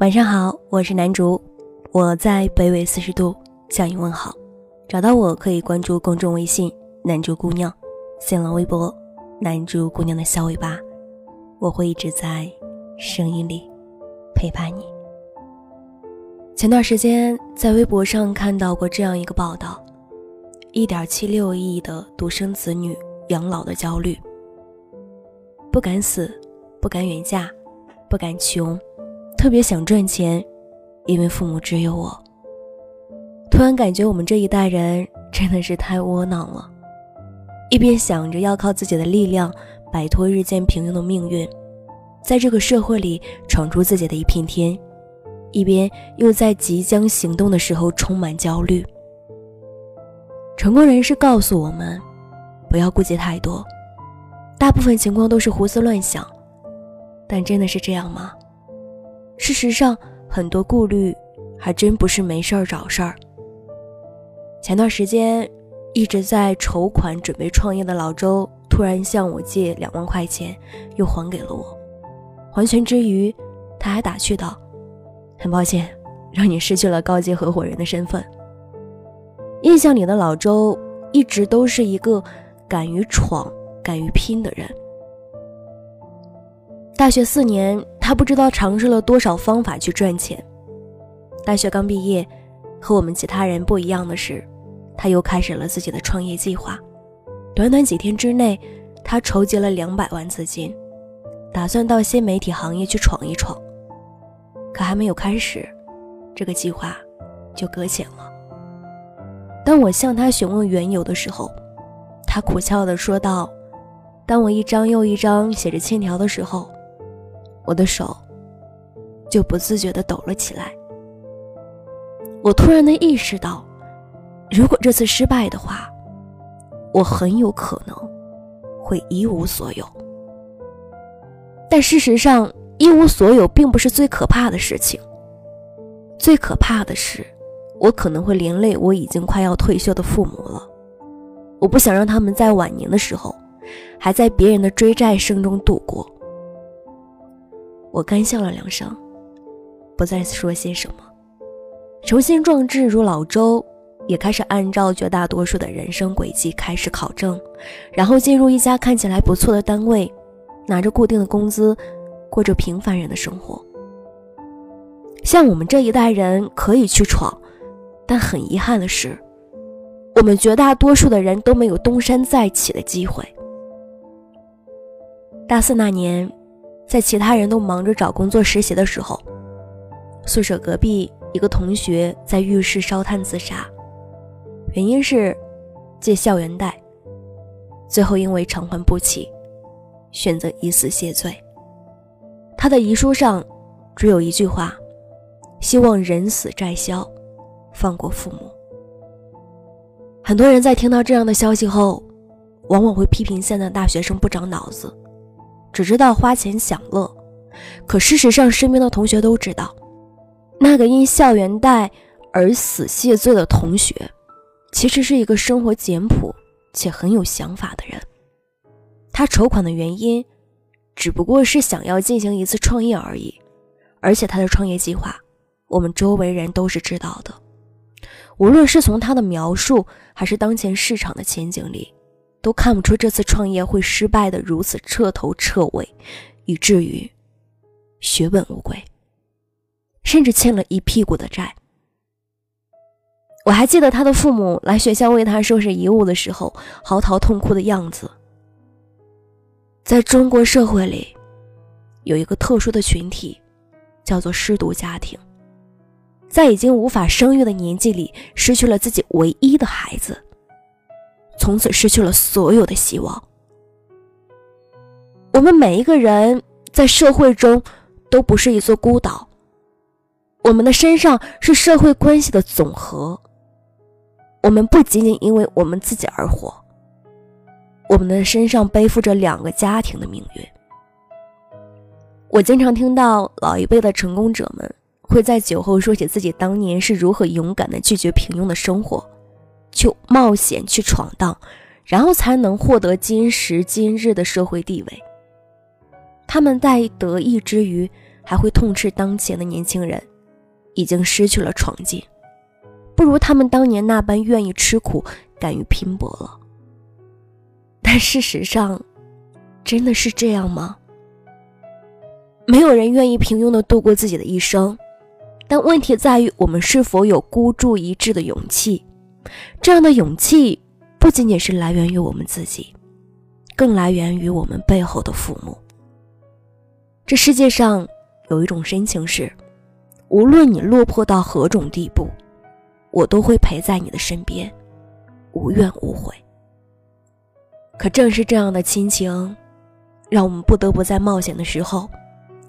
晚上好，我是南竹，我在北纬四十度向你问好。找到我可以关注公众微信“南竹姑娘”，新浪微博“南竹姑娘的小尾巴”，我会一直在声音里陪伴你。前段时间在微博上看到过这样一个报道：一点七六亿的独生子女养老的焦虑，不敢死，不敢远嫁，不敢穷。特别想赚钱，因为父母只有我。突然感觉我们这一代人真的是太窝囊了，一边想着要靠自己的力量摆脱日渐平庸的命运，在这个社会里闯出自己的一片天，一边又在即将行动的时候充满焦虑。成功人士告诉我们，不要顾忌太多，大部分情况都是胡思乱想，但真的是这样吗？事实上，很多顾虑还真不是没事儿找事儿。前段时间一直在筹款准备创业的老周，突然向我借两万块钱，又还给了我。还钱之余，他还打趣道：“很抱歉，让你失去了高级合伙人的身份。”印象里的老周一直都是一个敢于闯、敢于拼的人。大学四年。他不知道尝试了多少方法去赚钱。大学刚毕业，和我们其他人不一样的是，他又开始了自己的创业计划。短短几天之内，他筹集了两百万资金，打算到新媒体行业去闯一闯。可还没有开始，这个计划就搁浅了。当我向他询问缘由的时候，他苦笑地说道：“当我一张又一张写着欠条的时候。”我的手就不自觉地抖了起来。我突然的意识到，如果这次失败的话，我很有可能会一无所有。但事实上，一无所有并不是最可怕的事情。最可怕的是，我可能会连累我已经快要退休的父母了。我不想让他们在晚年的时候，还在别人的追债声中度过。我干笑了两声，不再说些什么。雄心壮志如老周，也开始按照绝大多数的人生轨迹开始考证，然后进入一家看起来不错的单位，拿着固定的工资，过着平凡人的生活。像我们这一代人可以去闯，但很遗憾的是，我们绝大多数的人都没有东山再起的机会。大四那年。在其他人都忙着找工作实习的时候，宿舍隔壁一个同学在浴室烧炭自杀，原因是借校园贷，最后因为偿还不起，选择以死谢罪。他的遗书上只有一句话：希望人死债消，放过父母。很多人在听到这样的消息后，往往会批评现在大学生不长脑子。只知道花钱享乐，可事实上，身边的同学都知道，那个因校园贷而死谢罪的同学，其实是一个生活简朴且很有想法的人。他筹款的原因，只不过是想要进行一次创业而已，而且他的创业计划，我们周围人都是知道的。无论是从他的描述，还是当前市场的前景里。都看不出这次创业会失败的如此彻头彻尾，以至于血本无归，甚至欠了一屁股的债。我还记得他的父母来学校为他收拾遗物的时候，嚎啕痛哭的样子。在中国社会里，有一个特殊的群体，叫做失独家庭，在已经无法生育的年纪里，失去了自己唯一的孩子。从此失去了所有的希望。我们每一个人在社会中都不是一座孤岛，我们的身上是社会关系的总和。我们不仅仅因为我们自己而活，我们的身上背负着两个家庭的命运。我经常听到老一辈的成功者们会在酒后说起自己当年是如何勇敢的拒绝平庸的生活。去冒险去闯荡，然后才能获得今时今日的社会地位。他们在得意之余，还会痛斥当前的年轻人已经失去了闯劲，不如他们当年那般愿意吃苦、敢于拼搏了。但事实上，真的是这样吗？没有人愿意平庸的度过自己的一生，但问题在于我们是否有孤注一掷的勇气。这样的勇气不仅仅是来源于我们自己，更来源于我们背后的父母。这世界上。有一种深情是，无论你落魄到何种地步，我都会陪在你的身边，无怨无悔。可正是这样的亲情，让我们不得不在冒险的时候，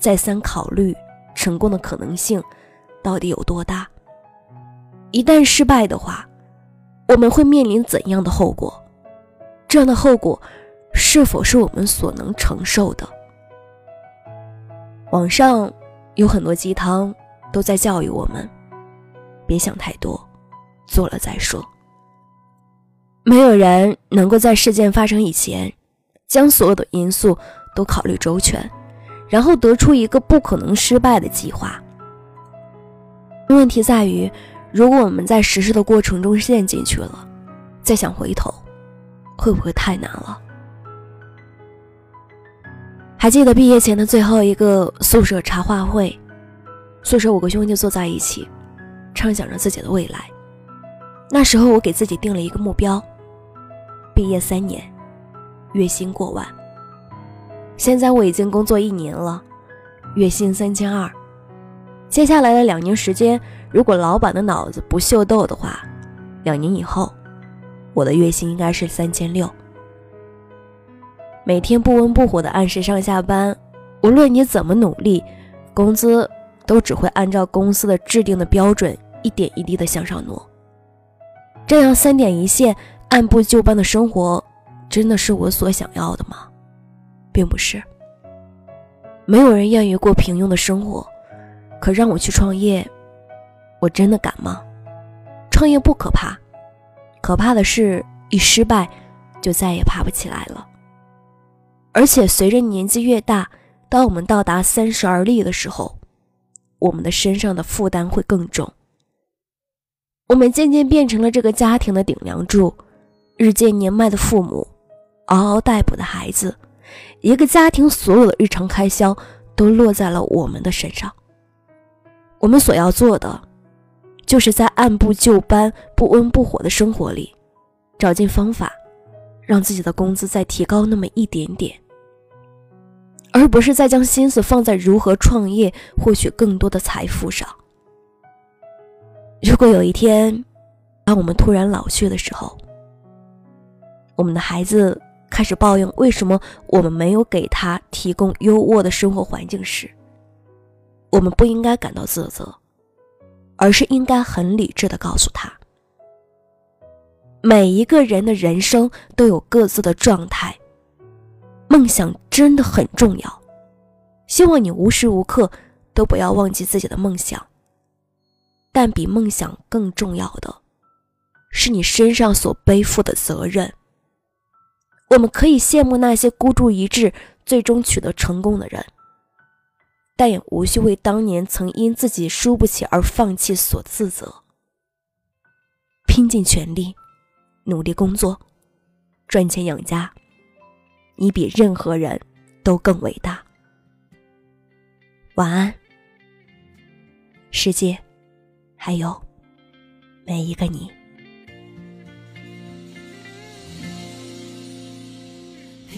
再三考虑成功的可能性到底有多大。一旦失败的话，我们会面临怎样的后果？这样的后果，是否是我们所能承受的？网上有很多鸡汤，都在教育我们：别想太多，做了再说。没有人能够在事件发生以前，将所有的因素都考虑周全，然后得出一个不可能失败的计划。问题在于，如果我们在实施的过程中陷进去了，再想回头，会不会太难了？还记得毕业前的最后一个宿舍茶话会，宿舍五个兄弟坐在一起，畅想着自己的未来。那时候我给自己定了一个目标：毕业三年，月薪过万。现在我已经工作一年了，月薪三千二。接下来的两年时间，如果老板的脑子不秀逗的话，两年以后，我的月薪应该是三千六。每天不温不火的按时上下班，无论你怎么努力，工资都只会按照公司的制定的标准一点一滴的向上挪。这样三点一线、按部就班的生活，真的是我所想要的吗？并不是。没有人愿意过平庸的生活，可让我去创业，我真的敢吗？创业不可怕，可怕的是一失败，就再也爬不起来了。而且随着年纪越大，当我们到达三十而立的时候，我们的身上的负担会更重。我们渐渐变成了这个家庭的顶梁柱，日渐年迈的父母，嗷嗷待哺的孩子，一个家庭所有的日常开销都落在了我们的身上。我们所要做的，就是在按部就班、不温不火的生活里，找尽方法。让自己的工资再提高那么一点点，而不是再将心思放在如何创业、获取更多的财富上。如果有一天，当我们突然老去的时候，我们的孩子开始抱怨为什么我们没有给他提供优渥的生活环境时，我们不应该感到自责，而是应该很理智的告诉他。每一个人的人生都有各自的状态，梦想真的很重要。希望你无时无刻都不要忘记自己的梦想。但比梦想更重要的，是你身上所背负的责任。我们可以羡慕那些孤注一掷、最终取得成功的人，但也无需为当年曾因自己输不起而放弃所自责。拼尽全力。努力工作，赚钱养家，你比任何人都更伟大。晚安，世界，还有每一个你。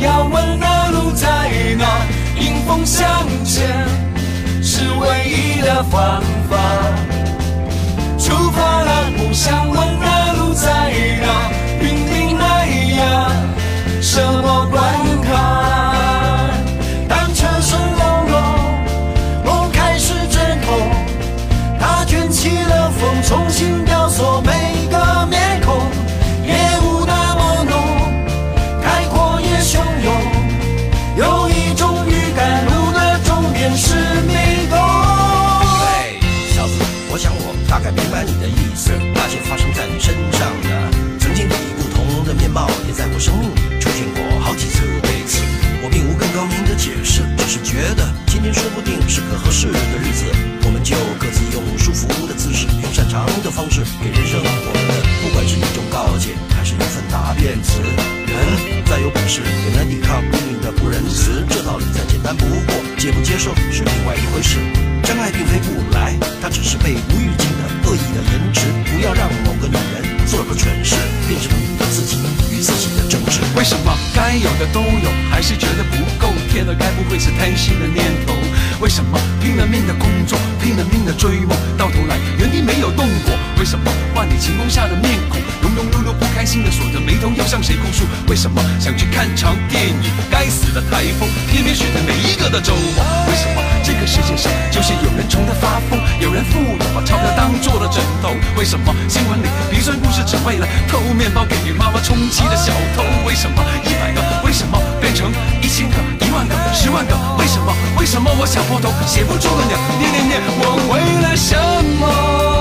要问那路在哪，迎风向前是唯一的方法。是另外一回事。真爱并非不来，它只是被无预警的恶意的延迟。不要让某个女人做个蠢事，变成你自己与自己的争执。为什么该有的都有，还是觉得不够？天哪，该不会是贪心的念头？为什么拼了命的工作，拼了命的追梦，到头来原地没有动过？为什么万里晴空下的面孔，庸庸碌碌不开心的锁着眉头，要向谁哭诉？为什么想去看场电影，该死的台风偏偏选在每一个的周末？就是有人穷得发疯，有人富有把钞票当做了枕头？为什么新闻里鼻酸故事只为了偷面包给妈妈充气的小偷？为什么一百个为什么变成一千个、一万个、十万个？为什么？为什么我想破头写不出的鸟？念念念，我为了什么？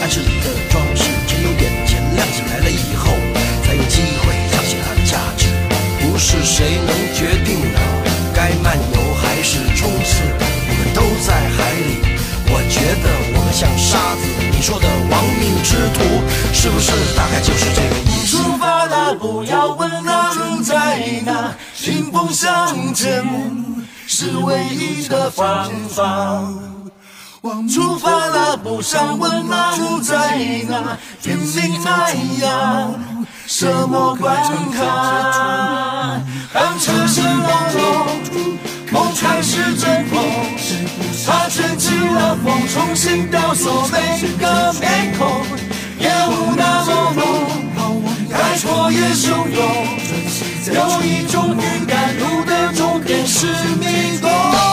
暗室里的装饰，只有眼前亮起来了以后，才有机会彰显它的价值。不是谁能决定的，该漫游还是冲刺，我们都在海里。我觉得我们像沙子，你说的亡命之徒，是不是大概就是这个意思？出发了，不要问那路在哪，迎风向前是唯一的方法。出发了，不想问那路在哪，天命那样，什么关卡？当车声隆隆，梦开始阵痛，它卷起了风，重新雕塑每个面孔，夜雾那么浓，开阔也汹涌，有一种预感，路的终点是迷宫。